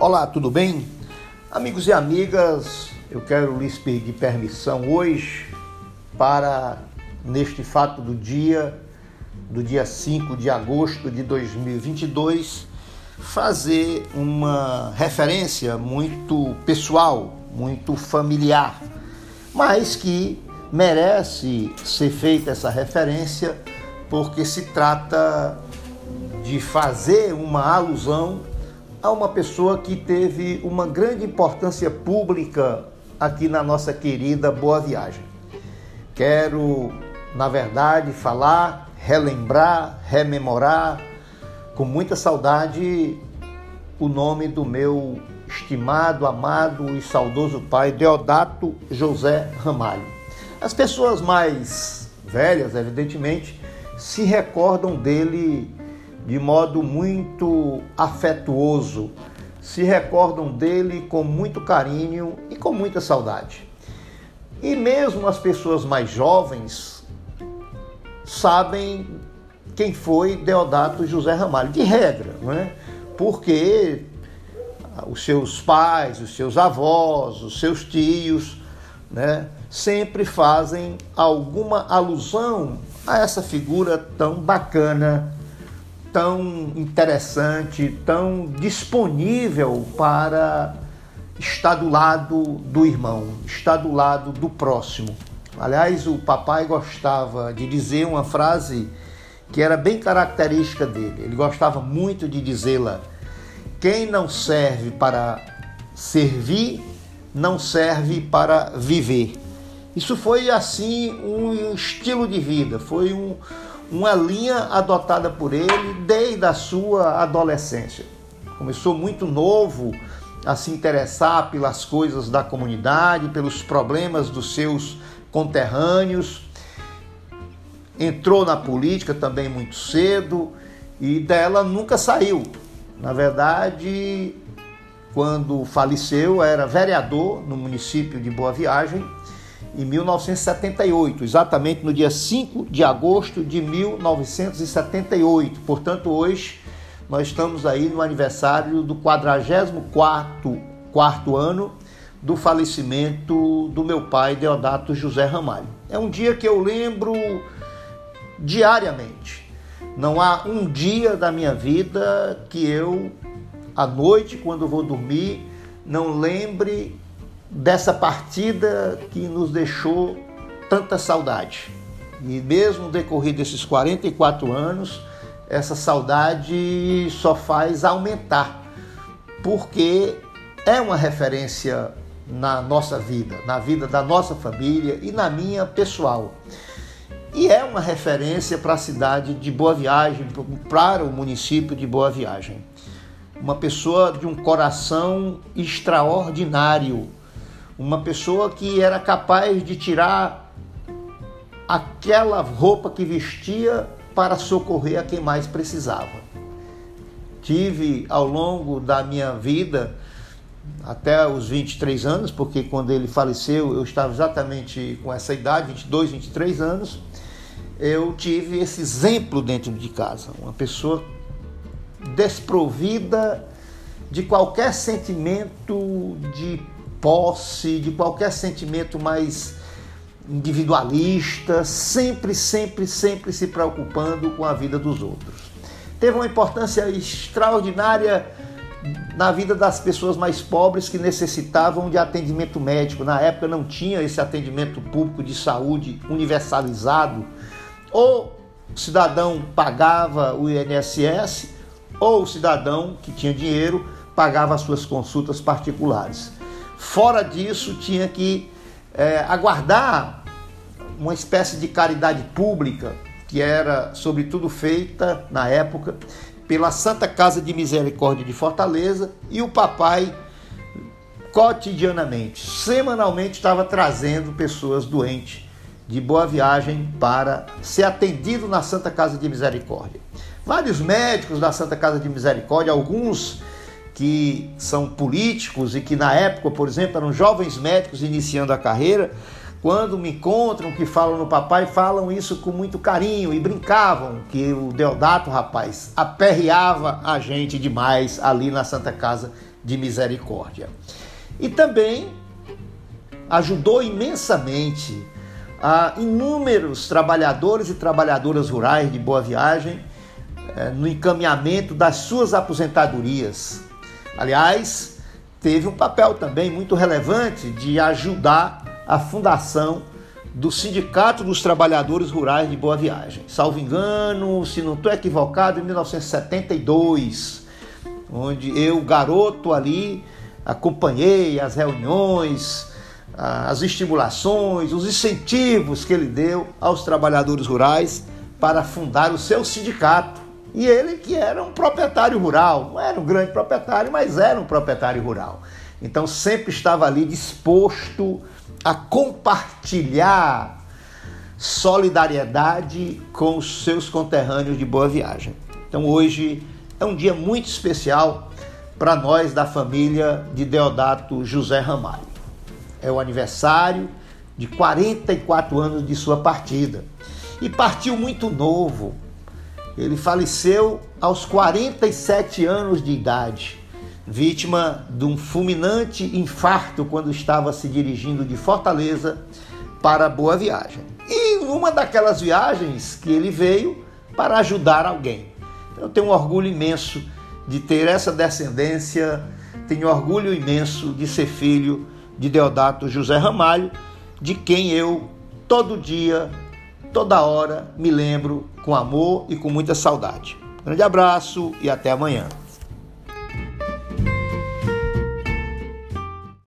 Olá, tudo bem? Amigos e amigas, eu quero lhes pedir permissão hoje para, neste fato do dia, do dia 5 de agosto de 2022, fazer uma referência muito pessoal, muito familiar, mas que merece ser feita essa referência porque se trata de fazer uma alusão a uma pessoa que teve uma grande importância pública aqui na nossa querida Boa Viagem. Quero, na verdade, falar, relembrar, rememorar com muita saudade o nome do meu estimado, amado e saudoso pai, Deodato José Ramalho. As pessoas mais velhas, evidentemente, se recordam dele de modo muito afetuoso, se recordam dele com muito carinho e com muita saudade. E mesmo as pessoas mais jovens sabem quem foi Deodato José Ramalho, de regra, não é? porque os seus pais, os seus avós, os seus tios, né, sempre fazem alguma alusão a essa figura tão bacana tão interessante, tão disponível para estar do lado do irmão, estar do lado do próximo. Aliás, o papai gostava de dizer uma frase que era bem característica dele. Ele gostava muito de dizê-la: quem não serve para servir, não serve para viver. Isso foi assim um estilo de vida, foi um, uma linha adotada por ele desde a sua adolescência. Começou muito novo a se interessar pelas coisas da comunidade, pelos problemas dos seus conterrâneos. Entrou na política também muito cedo e dela nunca saiu. Na verdade, quando faleceu, era vereador no município de Boa Viagem em 1978, exatamente no dia 5 de agosto de 1978. Portanto, hoje nós estamos aí no aniversário do 44º quarto ano do falecimento do meu pai Deodato José Ramalho. É um dia que eu lembro diariamente. Não há um dia da minha vida que eu, à noite, quando vou dormir, não lembre dessa partida que nos deixou tanta saudade. E mesmo decorrido esses 44 anos, essa saudade só faz aumentar, porque é uma referência na nossa vida, na vida da nossa família e na minha pessoal. E é uma referência para a cidade de Boa Viagem, para o município de Boa Viagem. Uma pessoa de um coração extraordinário, uma pessoa que era capaz de tirar aquela roupa que vestia para socorrer a quem mais precisava. Tive ao longo da minha vida, até os 23 anos, porque quando ele faleceu eu estava exatamente com essa idade, 22, 23 anos, eu tive esse exemplo dentro de casa, uma pessoa desprovida de qualquer sentimento de posse, de qualquer sentimento mais individualista, sempre, sempre, sempre se preocupando com a vida dos outros. Teve uma importância extraordinária na vida das pessoas mais pobres que necessitavam de atendimento médico. Na época não tinha esse atendimento público de saúde universalizado. Ou o cidadão pagava o INSS, ou o cidadão que tinha dinheiro pagava as suas consultas particulares. Fora disso, tinha que é, aguardar uma espécie de caridade pública, que era, sobretudo, feita na época pela Santa Casa de Misericórdia de Fortaleza e o papai cotidianamente, semanalmente estava trazendo pessoas doentes de boa viagem para ser atendido na Santa Casa de Misericórdia. Vários médicos da Santa Casa de Misericórdia, alguns que são políticos e que na época, por exemplo, eram jovens médicos iniciando a carreira, quando me encontram, que falam no papai, falam isso com muito carinho e brincavam que o Deodato, rapaz, aperreava a gente demais ali na Santa Casa de misericórdia. E também ajudou imensamente a inúmeros trabalhadores e trabalhadoras rurais de Boa Viagem eh, no encaminhamento das suas aposentadorias. Aliás, teve um papel também muito relevante de ajudar a fundação do Sindicato dos Trabalhadores Rurais de Boa Viagem. Salvo engano, se não estou equivocado, em 1972, onde eu, garoto ali, acompanhei as reuniões, as estimulações, os incentivos que ele deu aos trabalhadores rurais para fundar o seu sindicato. E ele que era um proprietário rural, não era um grande proprietário, mas era um proprietário rural. Então sempre estava ali disposto a compartilhar solidariedade com os seus conterrâneos de boa viagem. Então hoje é um dia muito especial para nós da família de Deodato José Ramalho. É o aniversário de 44 anos de sua partida. E partiu muito novo. Ele faleceu aos 47 anos de idade vítima de um fulminante infarto quando estava se dirigindo de Fortaleza para Boa Viagem. E uma daquelas viagens que ele veio para ajudar alguém. Eu tenho um orgulho imenso de ter essa descendência, tenho orgulho imenso de ser filho de Deodato José Ramalho, de quem eu todo dia, toda hora me lembro com amor e com muita saudade. Grande abraço e até amanhã.